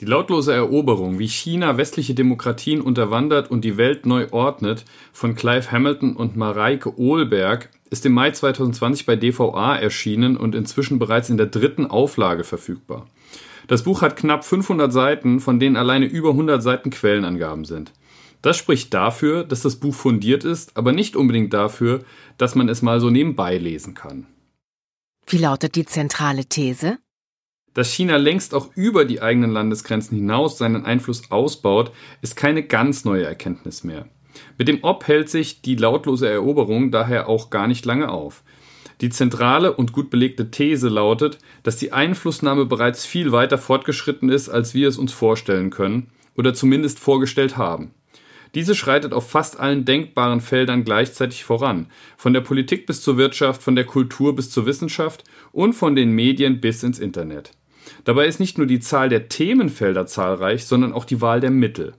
Die lautlose Eroberung, wie China westliche Demokratien unterwandert und die Welt neu ordnet, von Clive Hamilton und Mareike Ohlberg, ist im Mai 2020 bei DVA erschienen und inzwischen bereits in der dritten Auflage verfügbar. Das Buch hat knapp 500 Seiten, von denen alleine über 100 Seiten Quellenangaben sind. Das spricht dafür, dass das Buch fundiert ist, aber nicht unbedingt dafür, dass man es mal so nebenbei lesen kann. Wie lautet die zentrale These? Dass China längst auch über die eigenen Landesgrenzen hinaus seinen Einfluss ausbaut, ist keine ganz neue Erkenntnis mehr. Mit dem Ob hält sich die lautlose Eroberung daher auch gar nicht lange auf. Die zentrale und gut belegte These lautet, dass die Einflussnahme bereits viel weiter fortgeschritten ist, als wir es uns vorstellen können oder zumindest vorgestellt haben. Diese schreitet auf fast allen denkbaren Feldern gleichzeitig voran, von der Politik bis zur Wirtschaft, von der Kultur bis zur Wissenschaft und von den Medien bis ins Internet. Dabei ist nicht nur die Zahl der Themenfelder zahlreich, sondern auch die Wahl der Mittel.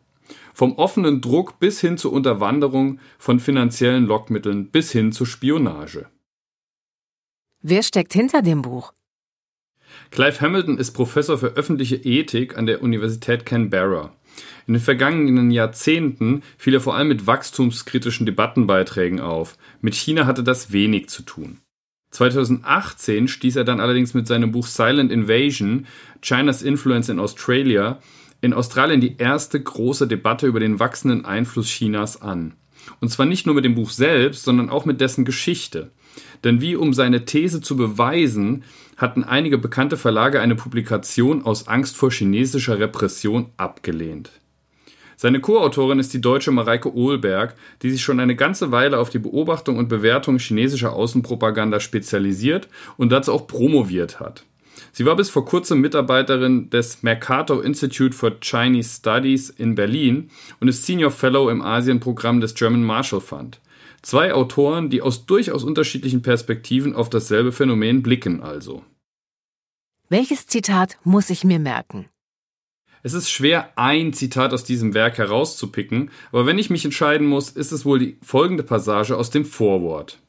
Vom offenen Druck bis hin zur Unterwanderung von finanziellen Lockmitteln bis hin zur Spionage. Wer steckt hinter dem Buch? Clive Hamilton ist Professor für öffentliche Ethik an der Universität Canberra. In den vergangenen Jahrzehnten fiel er vor allem mit wachstumskritischen Debattenbeiträgen auf. Mit China hatte das wenig zu tun. 2018 stieß er dann allerdings mit seinem Buch Silent Invasion, China's Influence in Australia, in Australien die erste große Debatte über den wachsenden Einfluss Chinas an. Und zwar nicht nur mit dem Buch selbst, sondern auch mit dessen Geschichte. Denn wie um seine These zu beweisen, hatten einige bekannte Verlage eine Publikation aus Angst vor chinesischer Repression abgelehnt. Seine Co-Autorin ist die deutsche Mareike Ohlberg, die sich schon eine ganze Weile auf die Beobachtung und Bewertung chinesischer Außenpropaganda spezialisiert und dazu auch promoviert hat. Sie war bis vor kurzem Mitarbeiterin des Mercator Institute for Chinese Studies in Berlin und ist Senior Fellow im Asienprogramm des German Marshall Fund. Zwei Autoren, die aus durchaus unterschiedlichen Perspektiven auf dasselbe Phänomen blicken also. Welches Zitat muss ich mir merken? Es ist schwer, ein Zitat aus diesem Werk herauszupicken, aber wenn ich mich entscheiden muss, ist es wohl die folgende Passage aus dem Vorwort.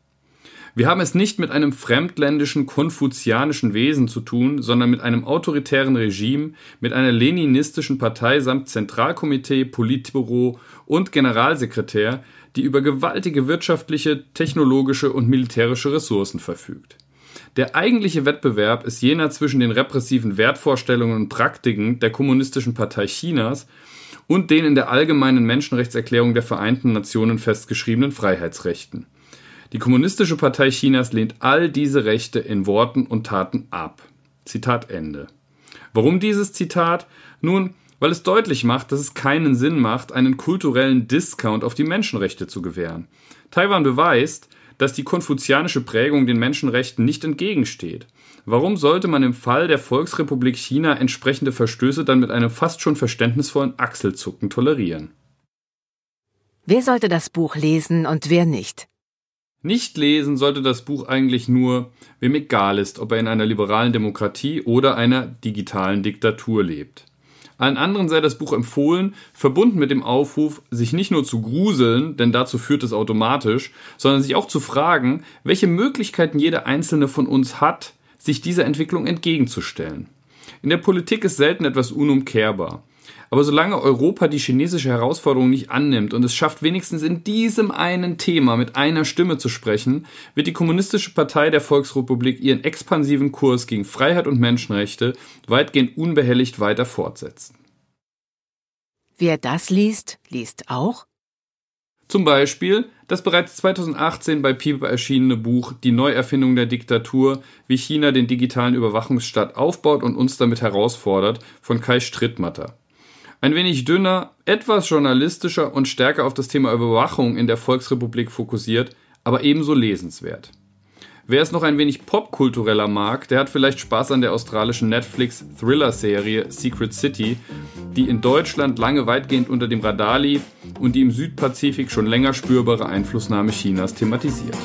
Wir haben es nicht mit einem fremdländischen, konfuzianischen Wesen zu tun, sondern mit einem autoritären Regime, mit einer leninistischen Partei samt Zentralkomitee, Politbüro und Generalsekretär, die über gewaltige wirtschaftliche, technologische und militärische Ressourcen verfügt. Der eigentliche Wettbewerb ist jener zwischen den repressiven Wertvorstellungen und Praktiken der Kommunistischen Partei Chinas und den in der Allgemeinen Menschenrechtserklärung der Vereinten Nationen festgeschriebenen Freiheitsrechten. Die Kommunistische Partei Chinas lehnt all diese Rechte in Worten und Taten ab. Zitat Ende. Warum dieses Zitat? Nun, weil es deutlich macht, dass es keinen Sinn macht, einen kulturellen Discount auf die Menschenrechte zu gewähren. Taiwan beweist, dass die konfuzianische Prägung den Menschenrechten nicht entgegensteht. Warum sollte man im Fall der Volksrepublik China entsprechende Verstöße dann mit einem fast schon verständnisvollen Achselzucken tolerieren? Wer sollte das Buch lesen und wer nicht? Nicht lesen sollte das Buch eigentlich nur, wem egal ist, ob er in einer liberalen Demokratie oder einer digitalen Diktatur lebt. Allen anderen sei das Buch empfohlen, verbunden mit dem Aufruf, sich nicht nur zu gruseln, denn dazu führt es automatisch, sondern sich auch zu fragen, welche Möglichkeiten jeder einzelne von uns hat, sich dieser Entwicklung entgegenzustellen. In der Politik ist selten etwas unumkehrbar. Aber solange Europa die chinesische Herausforderung nicht annimmt und es schafft, wenigstens in diesem einen Thema mit einer Stimme zu sprechen, wird die Kommunistische Partei der Volksrepublik ihren expansiven Kurs gegen Freiheit und Menschenrechte weitgehend unbehelligt weiter fortsetzen. Wer das liest, liest auch? Zum Beispiel das bereits 2018 bei Piper erschienene Buch Die Neuerfindung der Diktatur, wie China den digitalen Überwachungsstaat aufbaut und uns damit herausfordert, von Kai Strittmatter. Ein wenig dünner, etwas journalistischer und stärker auf das Thema Überwachung in der Volksrepublik fokussiert, aber ebenso lesenswert. Wer es noch ein wenig popkultureller mag, der hat vielleicht Spaß an der australischen Netflix-Thriller-Serie Secret City, die in Deutschland lange weitgehend unter dem Radar lief und die im Südpazifik schon länger spürbare Einflussnahme Chinas thematisiert.